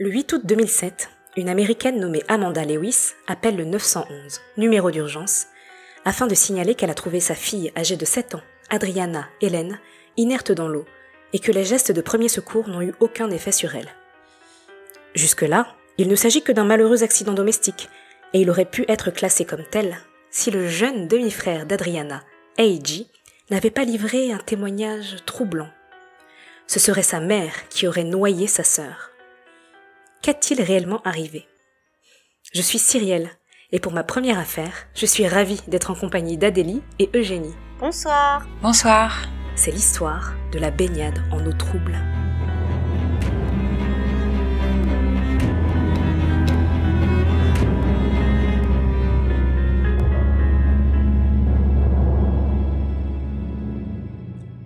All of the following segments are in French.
Le 8 août 2007, une Américaine nommée Amanda Lewis appelle le 911, numéro d'urgence, afin de signaler qu'elle a trouvé sa fille âgée de 7 ans, Adriana Hélène, inerte dans l'eau, et que les gestes de premier secours n'ont eu aucun effet sur elle. Jusque-là, il ne s'agit que d'un malheureux accident domestique, et il aurait pu être classé comme tel si le jeune demi-frère d'Adriana, Eiji, n'avait pas livré un témoignage troublant. Ce serait sa mère qui aurait noyé sa sœur. Qu'est-il réellement arrivé? Je suis Cyrielle, et pour ma première affaire, je suis ravie d'être en compagnie d'Adélie et Eugénie. Bonsoir. Bonsoir. C'est l'histoire de la baignade en eau trouble.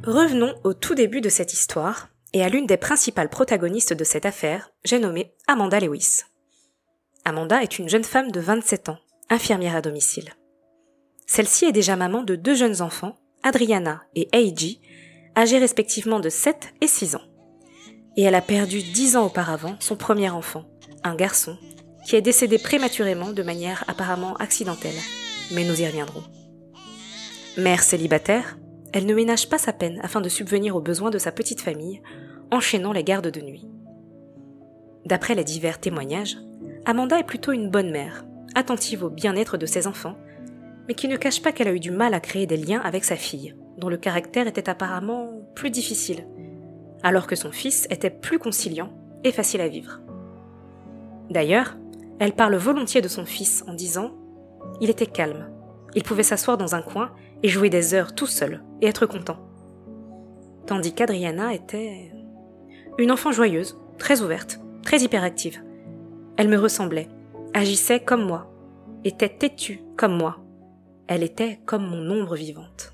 Revenons au tout début de cette histoire et à l'une des principales protagonistes de cette affaire, j'ai nommé Amanda Lewis. Amanda est une jeune femme de 27 ans, infirmière à domicile. Celle-ci est déjà maman de deux jeunes enfants, Adriana et Eiji, âgés respectivement de 7 et 6 ans. Et elle a perdu 10 ans auparavant son premier enfant, un garçon, qui est décédé prématurément de manière apparemment accidentelle, mais nous y reviendrons. Mère célibataire, elle ne ménage pas sa peine afin de subvenir aux besoins de sa petite famille, enchaînant les gardes de nuit. D'après les divers témoignages, Amanda est plutôt une bonne mère, attentive au bien-être de ses enfants, mais qui ne cache pas qu'elle a eu du mal à créer des liens avec sa fille, dont le caractère était apparemment plus difficile, alors que son fils était plus conciliant et facile à vivre. D'ailleurs, elle parle volontiers de son fils en disant ⁇ Il était calme, il pouvait s'asseoir dans un coin et jouer des heures tout seul et être content. Tandis qu'Adriana était une enfant joyeuse, très ouverte, très hyperactive. Elle me ressemblait, agissait comme moi, était têtue comme moi. Elle était comme mon ombre vivante.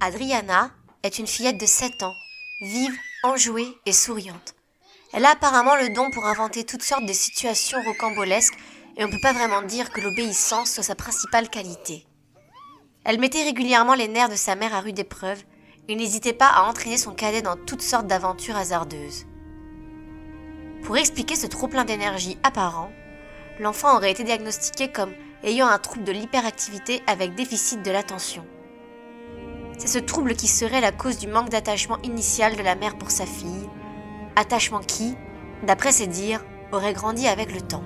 Adriana est une fillette de 7 ans, vive, enjouée et souriante. Elle a apparemment le don pour inventer toutes sortes de situations rocambolesques et on ne peut pas vraiment dire que l'obéissance soit sa principale qualité. Elle mettait régulièrement les nerfs de sa mère à rude épreuve et n'hésitait pas à entraîner son cadet dans toutes sortes d'aventures hasardeuses. Pour expliquer ce trop-plein d'énergie apparent, l'enfant aurait été diagnostiqué comme ayant un trouble de l'hyperactivité avec déficit de l'attention. C'est ce trouble qui serait la cause du manque d'attachement initial de la mère pour sa fille, attachement qui, d'après ses dires, aurait grandi avec le temps.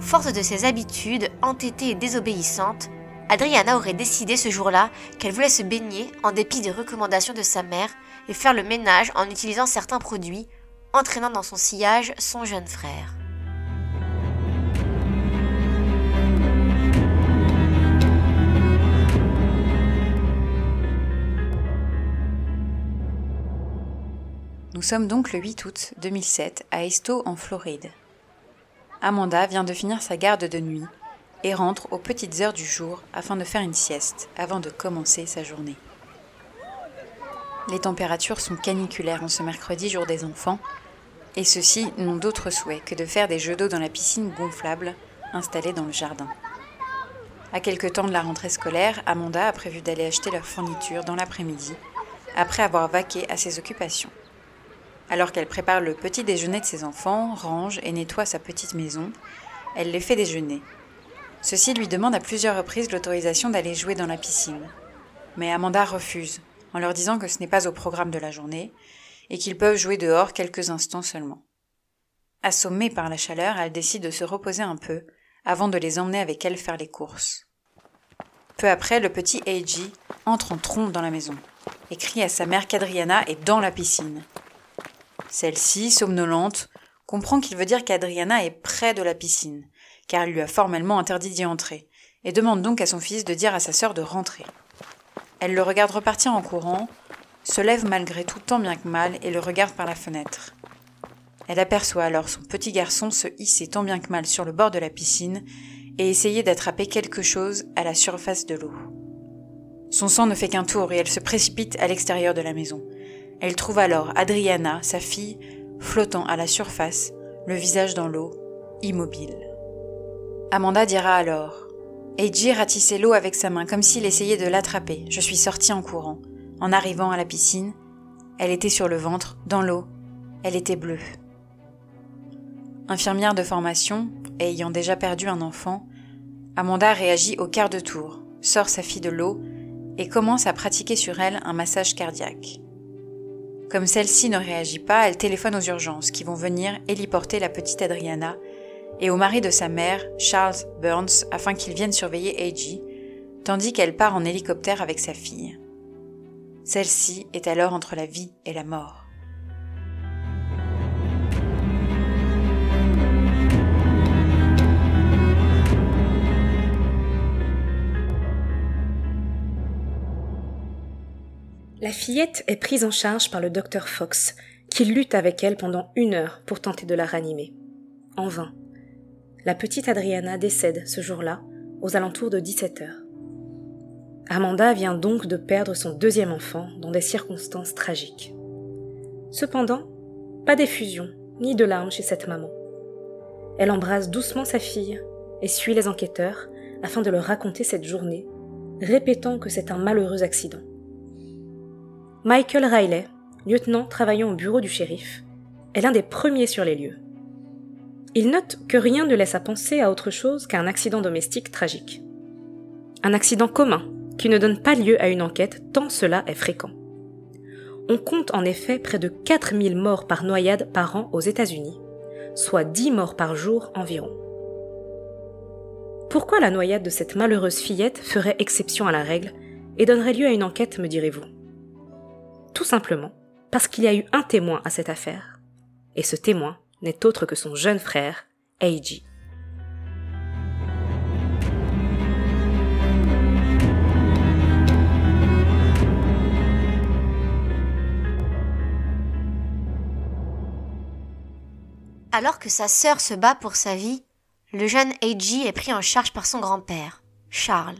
Forte de ses habitudes entêtées et désobéissantes, Adriana aurait décidé ce jour-là qu'elle voulait se baigner en dépit des recommandations de sa mère et faire le ménage en utilisant certains produits, entraînant dans son sillage son jeune frère. Nous sommes donc le 8 août 2007 à Esto en Floride. Amanda vient de finir sa garde de nuit et rentre aux petites heures du jour afin de faire une sieste avant de commencer sa journée. Les températures sont caniculaires en ce mercredi jour des enfants et ceux-ci n'ont d'autre souhait que de faire des jeux d'eau dans la piscine gonflable installée dans le jardin. À quelque temps de la rentrée scolaire, Amanda a prévu d'aller acheter leurs fournitures dans l'après-midi après avoir vaqué à ses occupations. Alors qu'elle prépare le petit déjeuner de ses enfants, range et nettoie sa petite maison, elle les fait déjeuner. Ceux-ci lui demandent à plusieurs reprises l'autorisation d'aller jouer dans la piscine. Mais Amanda refuse, en leur disant que ce n'est pas au programme de la journée, et qu'ils peuvent jouer dehors quelques instants seulement. Assommée par la chaleur, elle décide de se reposer un peu, avant de les emmener avec elle faire les courses. Peu après, le petit Eiji entre en trompe dans la maison, et crie à sa mère qu'Adriana est dans la piscine. Celle-ci, somnolente, comprend qu'il veut dire qu'Adriana est près de la piscine, car elle lui a formellement interdit d'y entrer, et demande donc à son fils de dire à sa sœur de rentrer. Elle le regarde repartir en courant, se lève malgré tout tant bien que mal et le regarde par la fenêtre. Elle aperçoit alors son petit garçon se hisser tant bien que mal sur le bord de la piscine et essayer d'attraper quelque chose à la surface de l'eau. Son sang ne fait qu'un tour et elle se précipite à l'extérieur de la maison. Elle trouve alors Adriana, sa fille, flottant à la surface, le visage dans l'eau, immobile. Amanda dira alors Eiji ratissait l'eau avec sa main comme s'il essayait de l'attraper. Je suis sortie en courant. En arrivant à la piscine, elle était sur le ventre, dans l'eau. Elle était bleue. Infirmière de formation, et ayant déjà perdu un enfant, Amanda réagit au quart de tour, sort sa fille de l'eau et commence à pratiquer sur elle un massage cardiaque. Comme celle-ci ne réagit pas, elle téléphone aux urgences qui vont venir héliporter la petite Adriana et au mari de sa mère, Charles Burns, afin qu'il vienne surveiller Eiji, tandis qu'elle part en hélicoptère avec sa fille. Celle-ci est alors entre la vie et la mort. La fillette est prise en charge par le docteur Fox, qui lutte avec elle pendant une heure pour tenter de la ranimer. En vain. La petite Adriana décède ce jour-là, aux alentours de 17 heures. Amanda vient donc de perdre son deuxième enfant dans des circonstances tragiques. Cependant, pas d'effusion ni de larmes chez cette maman. Elle embrasse doucement sa fille et suit les enquêteurs afin de leur raconter cette journée, répétant que c'est un malheureux accident. Michael Riley, lieutenant travaillant au bureau du shérif, est l'un des premiers sur les lieux. Il note que rien ne laisse à penser à autre chose qu'un accident domestique tragique. Un accident commun qui ne donne pas lieu à une enquête tant cela est fréquent. On compte en effet près de 4000 morts par noyade par an aux États-Unis, soit 10 morts par jour environ. Pourquoi la noyade de cette malheureuse fillette ferait exception à la règle et donnerait lieu à une enquête, me direz-vous? Tout simplement parce qu'il y a eu un témoin à cette affaire. Et ce témoin n'est autre que son jeune frère, Eiji. Alors que sa sœur se bat pour sa vie, le jeune Eiji est pris en charge par son grand-père, Charles.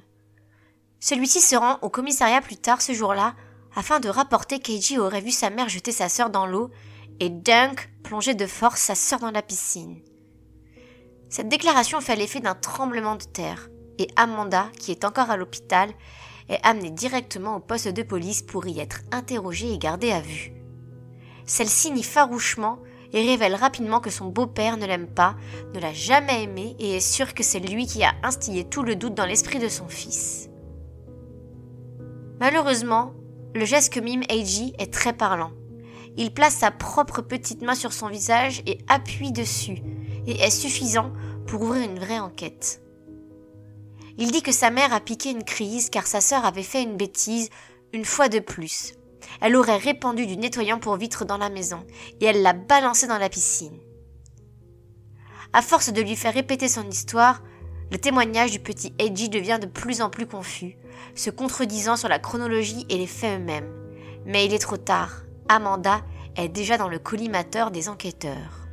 Celui-ci se rend au commissariat plus tard ce jour-là afin de rapporter qu'Eiji aurait vu sa mère jeter sa sœur dans l'eau et Dunk plonger de force sa sœur dans la piscine. Cette déclaration fait l'effet d'un tremblement de terre et Amanda, qui est encore à l'hôpital, est amenée directement au poste de police pour y être interrogée et gardée à vue. Celle-ci nie farouchement et révèle rapidement que son beau-père ne l'aime pas, ne l'a jamais aimé et est sûr que c'est lui qui a instillé tout le doute dans l'esprit de son fils. Malheureusement, le geste que mime Eiji est très parlant. Il place sa propre petite main sur son visage et appuie dessus, et est suffisant pour ouvrir une vraie enquête. Il dit que sa mère a piqué une crise car sa sœur avait fait une bêtise une fois de plus. Elle aurait répandu du nettoyant pour vitres dans la maison et elle l'a balancé dans la piscine. À force de lui faire répéter son histoire, le témoignage du petit Eiji devient de plus en plus confus, se contredisant sur la chronologie et les faits eux-mêmes. Mais il est trop tard. Amanda est déjà dans le collimateur des enquêteurs.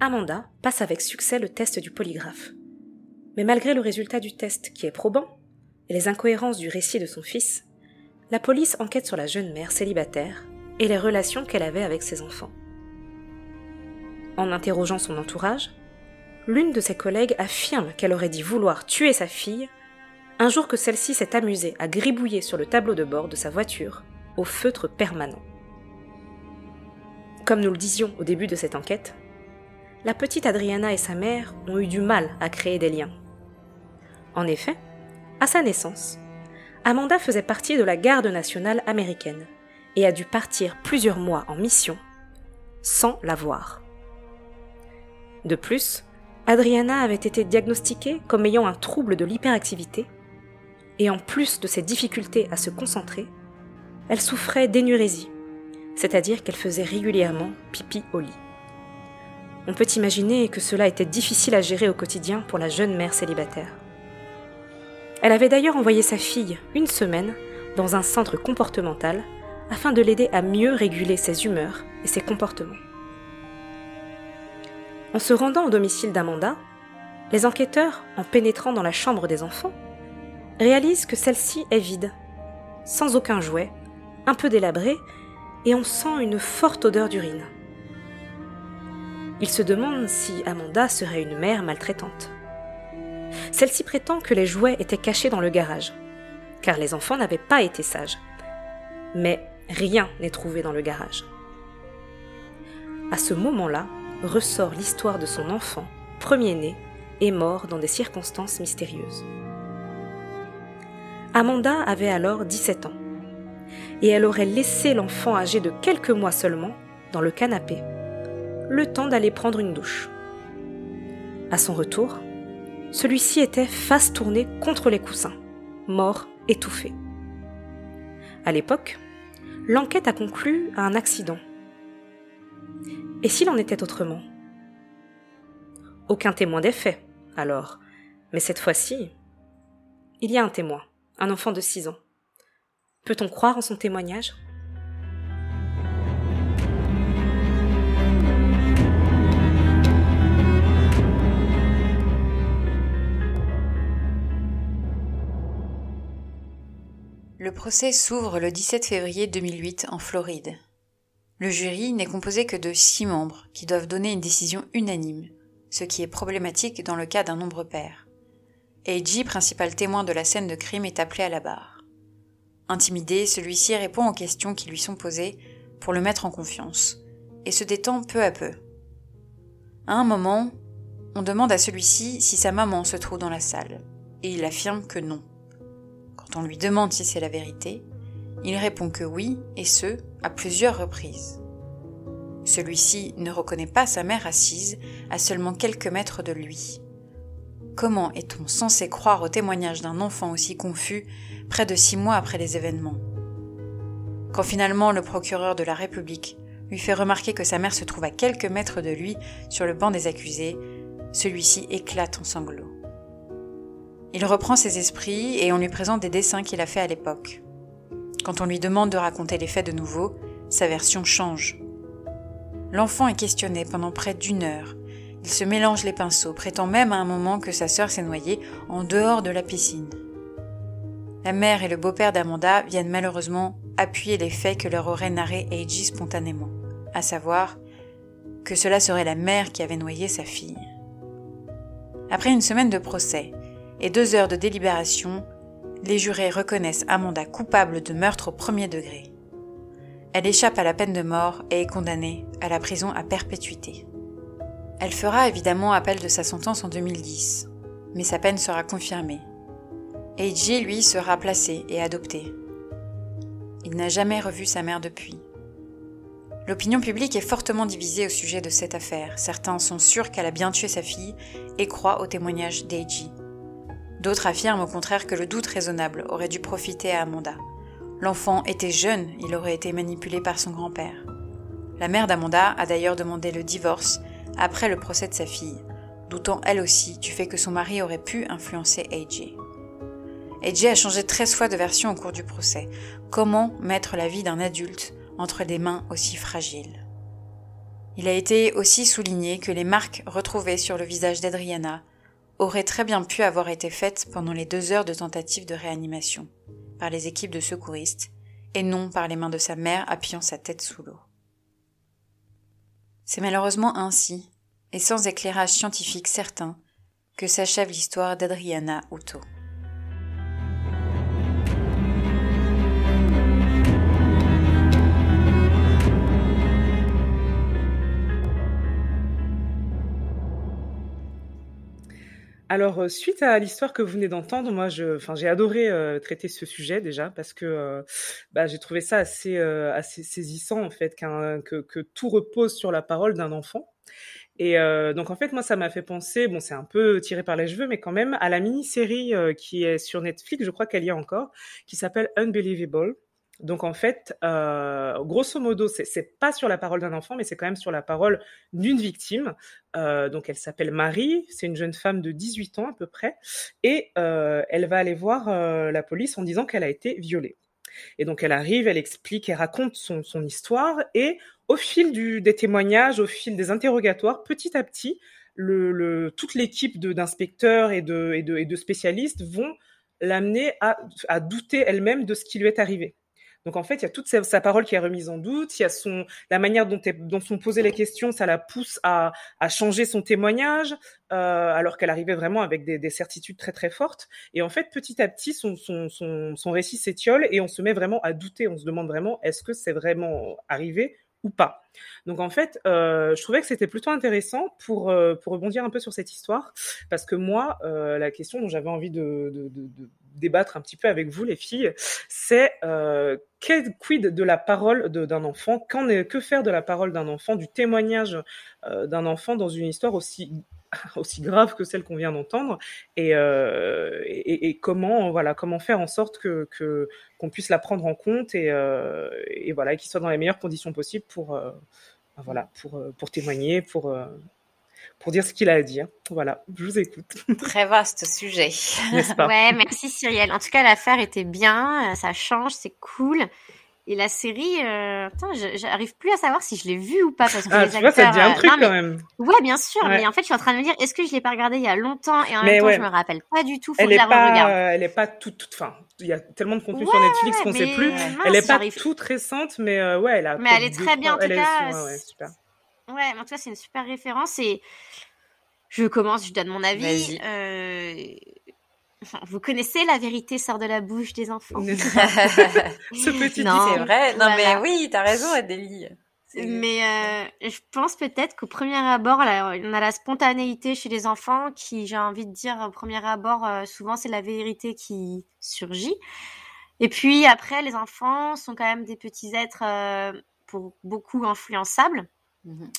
Amanda passe avec succès le test du polygraphe. Mais malgré le résultat du test qui est probant, et les incohérences du récit de son fils, la police enquête sur la jeune mère célibataire et les relations qu'elle avait avec ses enfants. En interrogeant son entourage, l'une de ses collègues affirme qu'elle aurait dit vouloir tuer sa fille un jour que celle-ci s'est amusée à gribouiller sur le tableau de bord de sa voiture au feutre permanent. Comme nous le disions au début de cette enquête, la petite Adriana et sa mère ont eu du mal à créer des liens. En effet, à sa naissance, Amanda faisait partie de la garde nationale américaine et a dû partir plusieurs mois en mission sans la voir. De plus, Adriana avait été diagnostiquée comme ayant un trouble de l'hyperactivité et en plus de ses difficultés à se concentrer, elle souffrait d'énurésie, c'est-à-dire qu'elle faisait régulièrement pipi au lit. On peut imaginer que cela était difficile à gérer au quotidien pour la jeune mère célibataire. Elle avait d'ailleurs envoyé sa fille une semaine dans un centre comportemental afin de l'aider à mieux réguler ses humeurs et ses comportements. En se rendant au domicile d'Amanda, les enquêteurs, en pénétrant dans la chambre des enfants, réalise que celle-ci est vide, sans aucun jouet, un peu délabrée, et on sent une forte odeur d'urine. Il se demande si Amanda serait une mère maltraitante. Celle-ci prétend que les jouets étaient cachés dans le garage, car les enfants n'avaient pas été sages. Mais rien n'est trouvé dans le garage. À ce moment-là, ressort l'histoire de son enfant, premier-né, et mort dans des circonstances mystérieuses. Amanda avait alors 17 ans, et elle aurait laissé l'enfant âgé de quelques mois seulement dans le canapé, le temps d'aller prendre une douche. À son retour, celui-ci était face tournée contre les coussins, mort, étouffé. À l'époque, l'enquête a conclu à un accident. Et s'il en était autrement? Aucun témoin des faits, alors. Mais cette fois-ci, il y a un témoin, un enfant de 6 ans. Peut-on croire en son témoignage? Le procès s'ouvre le 17 février 2008 en Floride. Le jury n'est composé que de six membres qui doivent donner une décision unanime, ce qui est problématique dans le cas d'un nombre pair. Eiji, principal témoin de la scène de crime, est appelé à la barre. Intimidé, celui-ci répond aux questions qui lui sont posées pour le mettre en confiance, et se détend peu à peu. À un moment, on demande à celui-ci si sa maman se trouve dans la salle, et il affirme que non on lui demande si c'est la vérité, il répond que oui, et ce, à plusieurs reprises. Celui-ci ne reconnaît pas sa mère assise à seulement quelques mètres de lui. Comment est-on censé croire au témoignage d'un enfant aussi confus près de six mois après les événements? Quand finalement le procureur de la République lui fait remarquer que sa mère se trouve à quelques mètres de lui sur le banc des accusés, celui-ci éclate en sanglots. Il reprend ses esprits et on lui présente des dessins qu'il a faits à l'époque. Quand on lui demande de raconter les faits de nouveau, sa version change. L'enfant est questionné pendant près d'une heure. Il se mélange les pinceaux, prétend même à un moment que sa sœur s'est noyée en dehors de la piscine. La mère et le beau-père d'Amanda viennent malheureusement appuyer les faits que leur aurait narré Eiji spontanément, à savoir que cela serait la mère qui avait noyé sa fille. Après une semaine de procès, et deux heures de délibération, les jurés reconnaissent Amanda coupable de meurtre au premier degré. Elle échappe à la peine de mort et est condamnée à la prison à perpétuité. Elle fera évidemment appel de sa sentence en 2010, mais sa peine sera confirmée. Eiji, lui, sera placé et adopté. Il n'a jamais revu sa mère depuis. L'opinion publique est fortement divisée au sujet de cette affaire. Certains sont sûrs qu'elle a bien tué sa fille et croient au témoignage d'Eiji. D'autres affirment au contraire que le doute raisonnable aurait dû profiter à Amanda. L'enfant était jeune, il aurait été manipulé par son grand-père. La mère d'Amanda a d'ailleurs demandé le divorce après le procès de sa fille, doutant elle aussi du fait que son mari aurait pu influencer AJ. AJ a changé 13 fois de version au cours du procès. Comment mettre la vie d'un adulte entre des mains aussi fragiles? Il a été aussi souligné que les marques retrouvées sur le visage d'Adriana aurait très bien pu avoir été faite pendant les deux heures de tentative de réanimation, par les équipes de secouristes, et non par les mains de sa mère appuyant sa tête sous l'eau. C'est malheureusement ainsi, et sans éclairage scientifique certain, que s'achève l'histoire d'Adriana Hutto. Alors, euh, suite à l'histoire que vous venez d'entendre, moi, enfin, j'ai adoré euh, traiter ce sujet déjà parce que euh, bah, j'ai trouvé ça assez, assez saisissant en fait qu'un, que, que tout repose sur la parole d'un enfant. Et donc en fait, moi, ça m'a fait penser, bon, c'est un peu tiré par les cheveux, mais quand même, à la mini-série qui est sur Netflix, je crois qu'elle y est encore, qui s'appelle Unbelievable. Donc en fait, euh, grosso modo, c'est pas sur la parole d'un enfant, mais c'est quand même sur la parole d'une victime. Euh, donc elle s'appelle Marie, c'est une jeune femme de 18 ans à peu près, et euh, elle va aller voir la police en disant qu'elle a été violée. Et donc elle arrive, elle explique, elle raconte son, histoire, et au fil des témoignages, au fil des interrogatoires, petit à petit, toute l'équipe d'inspecteurs et de, spécialistes vont l'amener à douter elle-même de ce qui lui est arrivé. Donc en fait, il y a toute sa, parole qui est remise en doute, il y a son la manière dont, sont posées les questions, ça la pousse à, à changer son témoignage, euh, alors qu'elle arrivait vraiment avec des, des, certitudes très très fortes. Et en fait, petit à petit, son, son, son, son récit s'étiole et on se met vraiment à douter, on se demande vraiment est-ce que c'est vraiment arrivé ou pas. Donc en fait, euh, je trouvais que c'était plutôt intéressant pour euh, pour rebondir un peu sur cette histoire, parce que moi, euh, la question dont j'avais envie de, de, débattre un petit peu avec vous, les filles, c'est euh, quid de la parole d'un enfant? Qu'en est, que faire de la parole d'un enfant, du témoignage d'un enfant dans une histoire aussi aussi grave que celle qu'on vient d'entendre et, euh, et, et, comment voilà comment faire en sorte que qu'on puisse la prendre en compte et, euh, et voilà qu'il soit dans les meilleures conditions possibles pour euh, voilà pour pour témoigner pour euh, pour dire ce qu'il a à dire. Voilà, je vous écoute. Très vaste sujet. N'est-ce pas? Ouais, merci Cyrielle. En tout cas, l'affaire était bien, ça change, c'est cool. Et la série, euh, j'arrive plus à savoir si je l'ai vue ou pas parce que ah, les tu vois, ça te dit un truc non, mais... quand même. Ouais, bien sûr. Ouais. Mais en fait, je suis en train de me dire, est-ce que je l'ai pas regardée il y a longtemps et en mais même temps, ouais. je me rappelle pas du tout. Faut elle que est je la pas, regarde. elle est pas toute, toute fin. Il y a tellement de contenu Ouais, sur Netflix qu'on sait plus. mince, elle est pas toute récente, mais euh, ouais, elle a. Mais elle est très bien, en tout est- cas, ouais, super. En tout cas, c'est une super référence et je commence, je donne mon avis. Vous connaissez La vérité sort de la bouche des enfants. Ce petit Non. C'est vrai. Non, Voilà. mais oui, t'as raison, Adélie. Mais euh, je pense peut-être qu'au premier abord, là, on a la spontanéité chez les enfants qui, j'ai envie de dire, au premier abord, euh, souvent c'est la vérité qui surgit. Et puis après, les enfants sont quand même des petits êtres euh, pour beaucoup influençables. Mhm.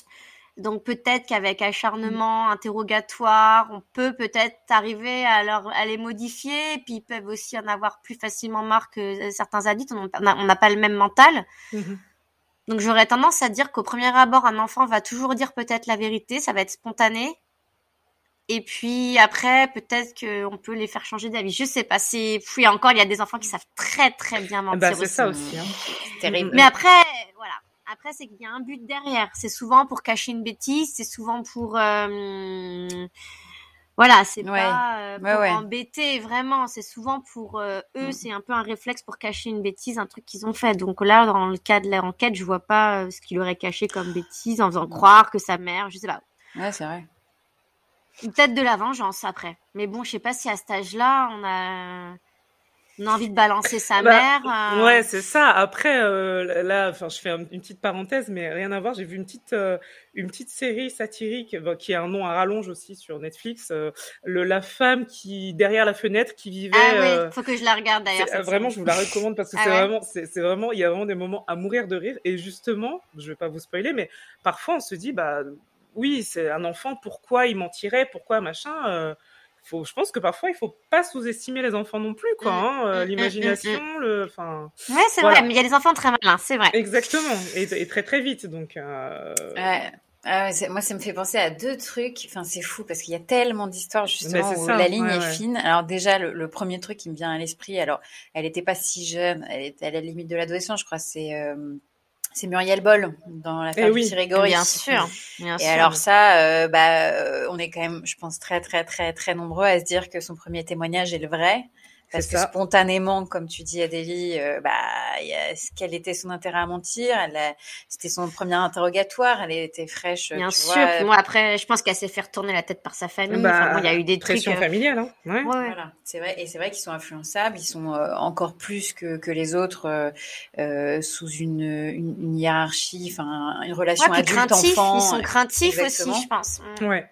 Donc peut-être qu'avec acharnement, interrogatoire, on peut peut-être arriver à, leur, à les modifier. Et puis ils peuvent aussi en avoir plus facilement marre que euh, certains adultes. On n'a pas le même mental. Mhm. Donc j'aurais tendance à dire qu'au premier abord, un enfant va toujours dire peut-être la vérité, ça va être spontané. Et puis après, peut-être qu'on peut les faire changer d'avis. Je sais pas. C'est puis encore, il y a des enfants qui savent très très bien mentir Bah, c'est aussi. ça aussi. Hein. C'est terrible. Mais après. Après, c'est qu'il y a un but derrière. C'est souvent pour cacher une bêtise. C'est souvent pour, euh, voilà, c'est Ouais. pas euh, pour Ouais, ouais. embêter vraiment. C'est souvent pour euh, eux, Mm. c'est un peu un réflexe pour cacher une bêtise, un truc qu'ils ont fait. Donc là, dans le cas de leur enquête, je vois pas ce qu'il aurait caché comme bêtise en faisant croire que sa mère, je sais pas. Ouais, c'est vrai. Peut-être de la vengeance après. Mais bon, je sais pas si à cet âge-là, on a, on a envie de balancer sa Bah, mère. euh, Ouais, c'est ça. Après, euh, là, enfin, je fais un- une petite parenthèse, mais rien à voir. J'ai vu une petite, euh, une petite série satirique qui a un nom à rallonge aussi sur Netflix. le, la femme qui derrière la fenêtre qui vivait. Ah oui, faut que je la regarde d'ailleurs. vraiment, série. je vous la recommande parce que Ah c'est ouais vraiment, c'est vraiment, il y a vraiment des moments à mourir de rire. Et justement, je vais pas vous spoiler, mais parfois on se dit, bah oui, c'est un enfant. Pourquoi il mentirait Pourquoi machin faut, je pense que parfois il faut pas sous-estimer les enfants non plus, quoi. Mm, hein, euh, mm, mm, L'imagination, le, enfin. Ouais, c'est Voilà. vrai, mais il y a des enfants très malins, c'est vrai. Exactement, et, et très très vite. Donc, euh, Ouais. Ah ouais, moi, ça me fait penser à deux trucs. Enfin, c'est fou parce qu'il y a tellement d'histoires justement où ça, la ligne ouais, est ouais. fine. Alors déjà, le, le premier truc qui me vient à l'esprit, alors, elle n'était pas si jeune, elle était à la limite de l'adolescence, je crois. C'est euh, c'est Muriel Boll dans l'affaire Eh oui. Bien sûr, bien Et sûr. alors ça, euh, bah, euh, on est quand même, je pense, très très très très nombreux à se dire que son premier témoignage est le vrai. Parce que ça. spontanément, comme tu dis, Adélie, euh, bah, il y a- quel était son intérêt à mentir? Elle a- C'était son premier interrogatoire. Elle était fraîche. Bien tu sûr. vois, moi, après, je pense qu'elle s'est fait retourner la tête par sa famille. bah, enfin, bon, il y a eu des trucs. pression euh, familiale, hein. Ouais. ouais, ouais. Voilà, c'est vrai, et c'est vrai qu'ils sont influençables, ils sont euh, encore plus que, que les autres euh, euh, sous une, une, une hiérarchie, enfin une relation adulte-enfant. ils sont craintifs exactement. aussi, je pense. Mm. Ouais.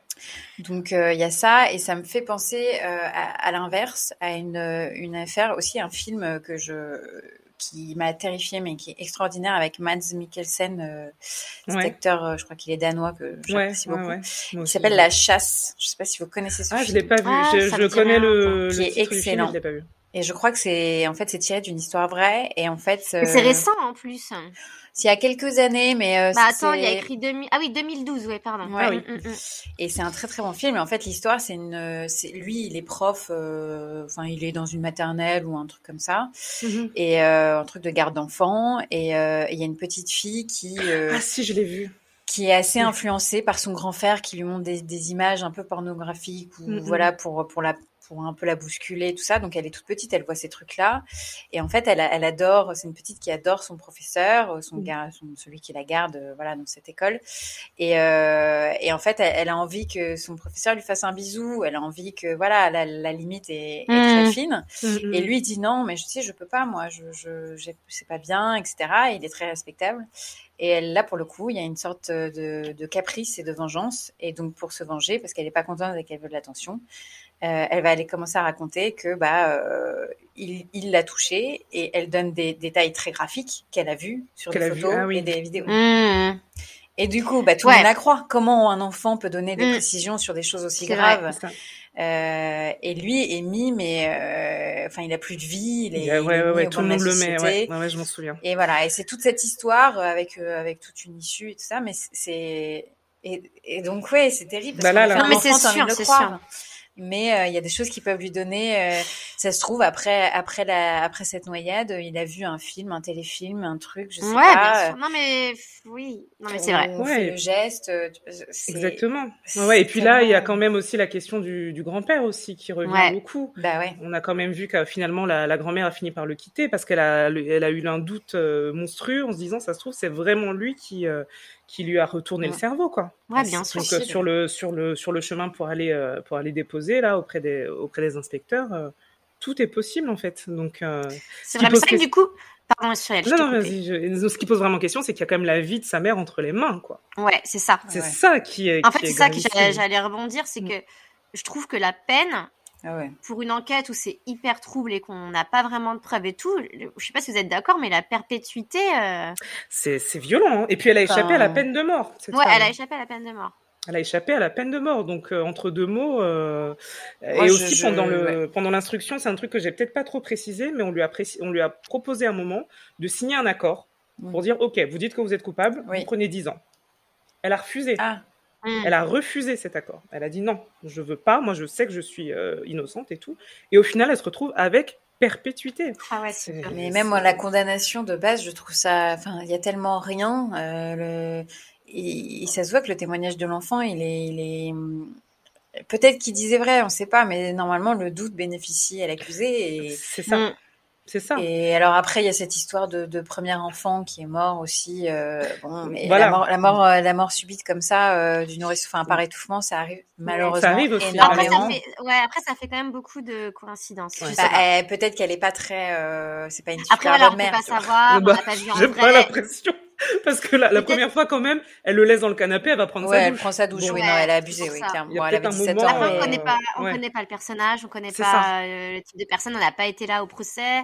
Donc euh, il y a ça, et ça me fait penser euh, à, à l'inverse, à une, euh, une affaire aussi, un film que je qui m'a terrifié mais qui est extraordinaire avec Mads Mikkelsen, euh, cet Ouais. acteur, euh, je crois qu'il est danois que j'apprécie ouais, beaucoup. ouais. Il s'appelle La Chasse. Je sais pas si vous connaissez ce Ah, je film. l'ai pas vu. Ah, je je connais le, Qui le est titre du film, excellent. mais je l'ai pas vu. Et je crois que c'est en fait c'est tiré d'une histoire vraie et en fait C'est récent en plus. C'est il y a quelques années mais euh, Bah attends, il y a écrit 2000. Ah oui, 2012, ouais, pardon. Ouais. Ah oui. Mm, mm, mm. et c'est un très très bon film. Et en fait l'histoire c'est une c'est lui il est prof euh, enfin il est dans une maternelle ou un truc comme ça Mhm. et euh, un truc de garde d'enfants et euh, il y a une petite fille qui euh, Ah si, je l'ai vu. qui est assez influencée par son grand frère qui lui montre des, des images un peu pornographiques ou voilà pour pour la pour un peu la bousculer, tout ça. Donc elle est toute petite, elle voit ces trucs-là. Et en fait, elle, elle adore, c'est une petite qui adore son professeur, son, Mmh. son- celui qui la garde euh, voilà, dans cette école. Et, euh, et en fait, elle, elle a envie que son professeur lui fasse un bisou. Elle a envie que, voilà, la, la limite est, est Mmh. très fine. Et lui dit non, mais je sais, je peux pas, moi, je, je, c'est pas bien, etc. Et il est très respectable. Et elle, là, pour le coup, il y a une sorte de, de caprice et de vengeance. Et donc, pour se venger, parce qu'elle est pas contente et qu'elle veut de l'attention, euh, elle va aller commencer à raconter que bah euh, il il l'a touchée et elle donne des détails très graphiques qu'elle a vus sur des vu, photos ah oui. et des vidéos. Mmh. Et du coup, bah, tout Ouais. le monde la croit. Comment un enfant peut donner des Mm. précisions sur des choses aussi vrai. graves euh, et lui est mis, mais euh, enfin, il a plus de vie. Il est, Il est ouais, mis ouais, au tout le monde le met. Ouais, société. ouais, ouais, je m'en souviens. Et voilà, et c'est toute cette histoire euh, avec euh, avec toute une issue et tout ça, mais c'est- et, et donc ouais, c'est terrible parce Bah là, là. Non, mais c'est sûr, c'est croire. sûr. Mais euh, il y a des choses qui peuvent lui donner. Euh, ça se trouve après après la après cette noyade, euh, il a vu un film, un téléfilm, un truc, je sais Ouais, pas. bien sûr. Non, mais oui. Non, mais c'est vrai. Ouais. le geste. euh, c'est- Exactement. Ouais, ouais, et puis là, il y a quand même aussi la question du, du grand-père aussi qui revient Ouais. beaucoup. Bah ouais. On a quand même vu que finalement la, la grand-mère a fini par le quitter parce qu'elle a, elle a eu un doute euh, monstrueux en se disant ça se trouve c'est vraiment lui qui euh, qui lui a retourné le cerveau quoi. Ouais, bien sûr. Donc euh, sur le sur le sur le chemin pour aller euh, pour aller déposer là auprès des auprès des inspecteurs, euh, tout est possible en fait. Donc euh, C'est qui vrai, mais pose c'est vrai que question- du coup. Pardon, je non non coupé. vas-y. je- Ce qui pose vraiment question, c'est qu'il y a quand même la vie de sa mère entre les mains quoi. Ouais, c'est ça. C'est Ouais. ça qui est. En qui fait, est c'est ça que j'allais j'allais rebondir, c'est Mm. que je trouve que la peine, Ah ouais. pour une enquête où c'est hyper trouble et qu'on n'a pas vraiment de preuves et tout, je sais pas si vous êtes d'accord, mais la perpétuité, euh, C'est c'est violent. hein. Et puis elle a échappé Enfin, à la peine de mort. ouais, femme. elle a échappé à la peine de mort. Elle a échappé à la peine de mort. Donc euh, entre deux mots, euh, Moi, et je- aussi je- pendant le pendant l'instruction, c'est un truc que j'ai peut-être pas trop précisé, mais on lui a précis- on lui a proposé à un moment de signer un accord pour dire ok, vous dites que vous êtes coupable, Oui. vous prenez 10 ans. Elle a refusé. Ah. Elle a refusé cet accord. Elle a dit non, je veux pas. Moi, je sais que je suis euh, innocente et tout. Et au final, elle se retrouve avec perpétuité. Ah ouais, c'est. Mais même moi, la condamnation de base, je trouve ça. Enfin, il y a tellement rien. euh, le... et, ça se voit que le témoignage de l'enfant, il est, il est. hum, Peut-être qu'il disait vrai, on ne sait pas, mais normalement, le doute bénéficie à l'accusé. Et... C'est ça. Mm. C'est ça. Et alors après, il y a cette histoire de, de premier enfant qui est mort aussi. euh, bon, mais Voilà. la, mort, la, mort, euh, la mort subite comme ça euh, du nourrisson, enfin par étouffement, ça arrive malheureusement Ça arrive aussi, Après ça, fait, ouais, après, ça fait quand même beaucoup de coïncidences. Ouais. Bah, euh, peut-être qu'elle est pas très, euh, c'est pas une Après, voilà, on bonne peut mère. pas savoir, on Bah, J'ai pas l'impression. Parce que la, la Peut-être- première fois, quand même, elle le laisse dans le canapé, elle va prendre Ouais, sa elle douche. prend sa douche. Bon. oui, Ouais, non, elle a abusé, oui, clairement. Il y a Bon, elle avait peut-être un 17 moment, ans, Après, on connaît pas, on ouais. connaît pas le personnage, on connaît pas euh, le type de personne, on n'a pas été là au procès.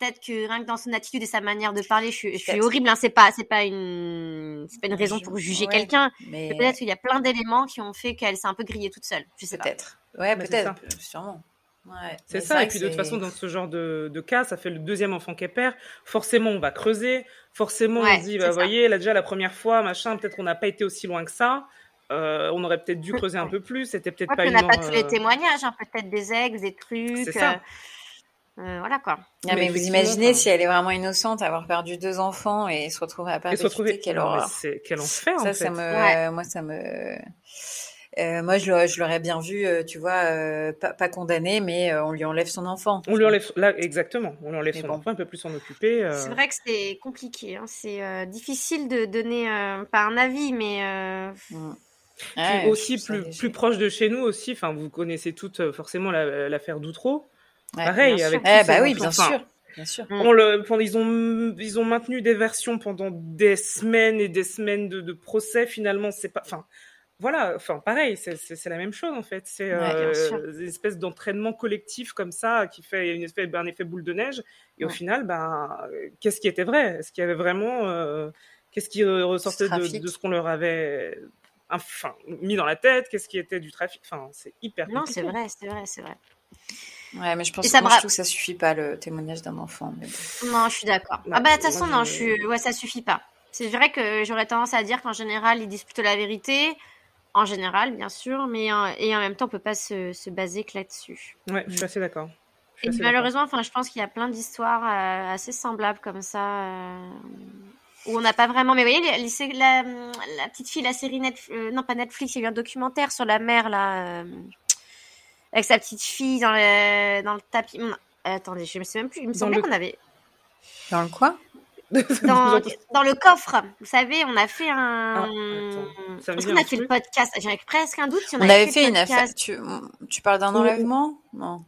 Peut-être que rien que dans son attitude et sa manière de parler, je, suis- je suis Peut-être. horrible. Hein, c'est pas, c'est pas une, c'est pas une raison pour juger ouais, quelqu'un. mais Mais Peut-être qu'il y a plein d'éléments qui ont fait qu'elle s'est un peu grillée toute seule. Je sais pas. peut-être. Ouais, peut-être, euh, sûrement. Ouais. C'est ça, et puis de toute façon, dans ce genre de, de cas, ça fait le deuxième enfant qu'elle perd. Forcément, on va creuser. Forcément, Ouais, on se dit, bah, voyez, là, déjà, la première fois, machin, peut-être qu'on n'a pas été aussi loin que ça. Euh, on aurait peut-être dû creuser un peu plus. C'était peut-être Ouais, pas on n'a pas tous les euh, témoignages, hein, peut-être des ex, des trucs. C'est ça. euh, euh, voilà quoi. Mais mais vous imaginez si elle est vraiment innocente, avoir perdu deux enfants et se retrouver à Et se perpétuité, retrouver. quelle horreur. c'est quel enfer, Ça, en ça fait. me, Ouais. moi, ça me. Euh, moi, je l'aurais, je l'aurais bien vu, euh, tu vois, euh, pas, pas condamné, mais euh, on lui enlève son enfant. On lui enlève, là, exactement. On lui enlève Mais son bon. enfant, elle peut plus s'en occuper. euh, C'est vrai que c'est compliqué. hein, C'est euh, difficile de donner euh, pas un avis, mais euh, Mm. Ouais, aussi plus, plus proche de chez nous aussi. Enfin, vous connaissez toutes forcément la- l'affaire d'Outreau. Ouais, Pareil, avec. Eh bah oui, enfants. bien sûr, bien sûr. Mm. on le, pendant- ils ont ils ont maintenu des versions pendant des semaines et des semaines de, de procès. Finalement, c'est pas. Enfin, voilà. Enfin, pareil, c'est la même chose en fait. C'est Ouais, euh, une espèce d'entraînement collectif comme ça qui fait une espèce un effet boule de neige. Et au final, ben, qu'est-ce qui était vrai? Est-ce qu'il y avait vraiment euh, Qu'est-ce qui ressortait de, ce qu'on leur avait enfin mis dans la tête? Qu'est-ce qui était du trafic? Enfin, c'est hyper non, c'est vrai, c'est vrai, c'est vrai. Ouais, mais je pense Et que ça moi, me je ra- trouve que ça suffit pas le témoignage d'un enfant. mais bon. Non, je suis d'accord. Ah bah de toute moi, façon, je- non, je suis, ouais, ça suffit pas. C'est vrai que j'aurais tendance à dire qu'en général, ils disent plutôt la vérité. En général, bien sûr, mais euh, et en même temps, on peut pas se, se baser que là-dessus. Ouais, je suis assez d'accord. Et malheureusement, enfin, je pense qu'il y a plein d'histoires euh, assez semblables comme ça, euh, où on n'a pas vraiment. Mais vous voyez, les- les- c'est la, la petite fille, la série Netflix, non pas Netflix, il y a eu un documentaire sur la mère là. avec sa petite fille dans le, dans le tapis. Hum, Attendez, je me sais même plus. Il me Dans semblait le- qu'on avait. Dans le quoi? Dans, dans le coffre, vous savez, on a fait un. Ah, Est-ce qu'on a fait le podcast? J'avais presque un doute si on, On avait avait fait une affaire. Tu, tu parles d'un enlèvement? Non.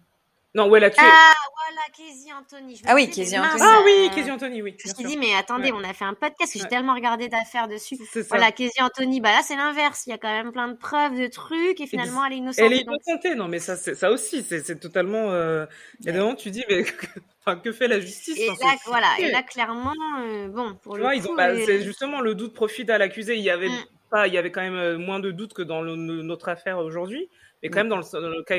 Non, ouais, la tuer. Ah, voilà, Casey Anthony. Ah oui, Casey Anthony. Ah oui, euh, Casey Anthony, oui. Je me suis dit, mais attendez, Ouais. on a fait un podcast que j'ai Ouais. tellement regardé d'affaires dessus. Ça. Voilà, Casey Anthony, bah là, c'est l'inverse. Il y a quand même plein de preuves, de trucs, et finalement, elle est innocente. Elle est donc- innocentée, non, mais ça, ça aussi, c'est totalement. euh, moments, tu dis, mais enfin, que fait la justice? Et là, voilà, et là, clairement, euh, bon, pour Tu le vois, coup, ils ont, bah, euh, c'est justement le doute profite à l'accusé. Il y avait Mm. pas, il y avait quand même euh, moins de doutes que dans le- notre affaire aujourd'hui. Mais quand Mm. même, dans le, dans le cas,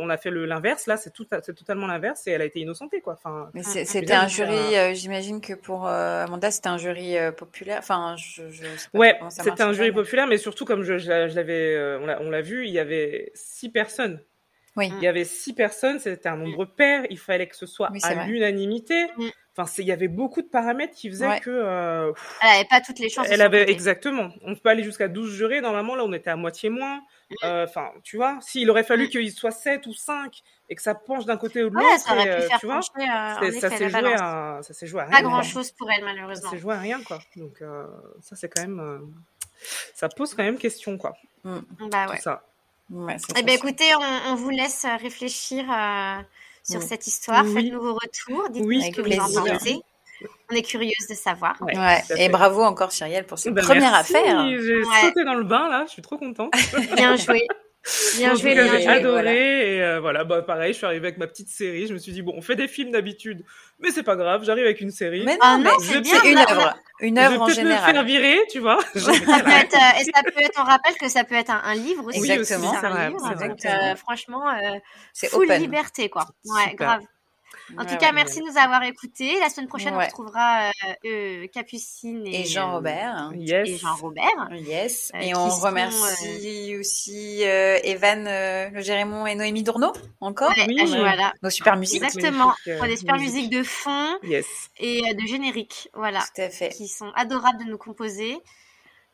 on a fait l'inverse. Là, c'est tout, c'est totalement l'inverse et elle a été innocentée, quoi. Enfin, Mais Ah, ah, c'était un jury, euh, j'imagine que pour euh, Amanda, c'était un jury euh, populaire. Enfin, je, je sais pas ouais, comment ça c'était un jury mais- populaire, mais surtout comme je, je l'a- je l'avais, euh, on l'a- vu, il y avait six personnes. Oui. Il y avait six personnes, c'était un nombre pair. Il fallait que ce soit Oui, à l'unanimité. Mm. Enfin, il y avait beaucoup de paramètres qui faisaient Ouais. que. euh, pff, Elle avait pas toutes les chances. Elle avait exactement. On peut aller jusqu'à 12 jurés. Normalement, là, on était à moitié moins. Euh, Enfin, tu vois, s'il aurait fallu Mm. qu'il soit 7 ou 5 et que ça penche d'un côté ou de Ouais, l'autre, ça aurait et, pu euh, faire tu vois, pencher, euh, effet, ça s'est joué à, ça s'est joué à rien. Pas quoi. grand chose pour elle, Ça malheureusement. s'est joué à rien, quoi. Donc, euh, ça, c'est quand même, euh, ça pose quand même question, quoi. Bah ouais. Tout ça. Ouais, Eh ça, ben, écoutez, on, on vous laisse réfléchir euh, sur Mm. cette histoire. Oui. Faites-nous vos retours. Dites-nous Oui, ce que vous en pensez. On est curieuse de savoir. Ouais, Ouais, et bravo encore Cyrielle pour cette Ben, première merci. affaire. J'ai Ouais. sauté dans le bain, là. Je suis trop contente. Bien joué. Bien En joué, bien j'ai adoré voilà. et euh, voilà bah pareil je suis arrivée avec ma petite série je me suis dit bon on fait des films d'habitude mais c'est pas grave j'arrive avec une série Mais non, Ah mais non, c'est bien, une œuvre, une je vais œuvre en peut-être me faire général. virer tu vois Ça peut être, euh, et ça peut être, on rappelle que ça peut être un, un livre aussi. Oui, c'est Exactement. un vrai, livre, donc, euh, franchement, euh, C'est full open. liberté, quoi. Ouais, Super. grave. En Ouais, tout cas, ouais. merci de nous avoir écoutés. La semaine prochaine, on retrouvera euh, euh, Capucine et, Et Jean-Robert. yes et Jean-Robert. Yes. Euh, et on sont, remercie aussi euh, Evan euh, Le Gérémon et Noémie Dourneau, encore. Ouais, Oui. euh, voilà. Nos super musiques. Exactement. euh, Pour des super musique. musiques de fond yes et euh, de générique. Voilà. Tout à fait. Qui sont adorables de nous composer.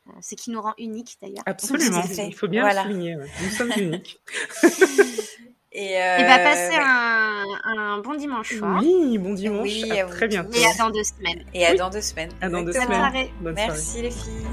Euh, Ce qui nous rend uniques d'ailleurs. absolument il faut bien Voilà. le souligner ouais. nous sommes uniques Et, euh, Et va passer ouais. un, un bon dimanche soir. oui bon dimanche Oui, à à très bientôt Et à dans deux semaines. Et à Oui. dans deux semaines. à dans deux. Bonne semaines soirée. bonne soirée Merci les filles.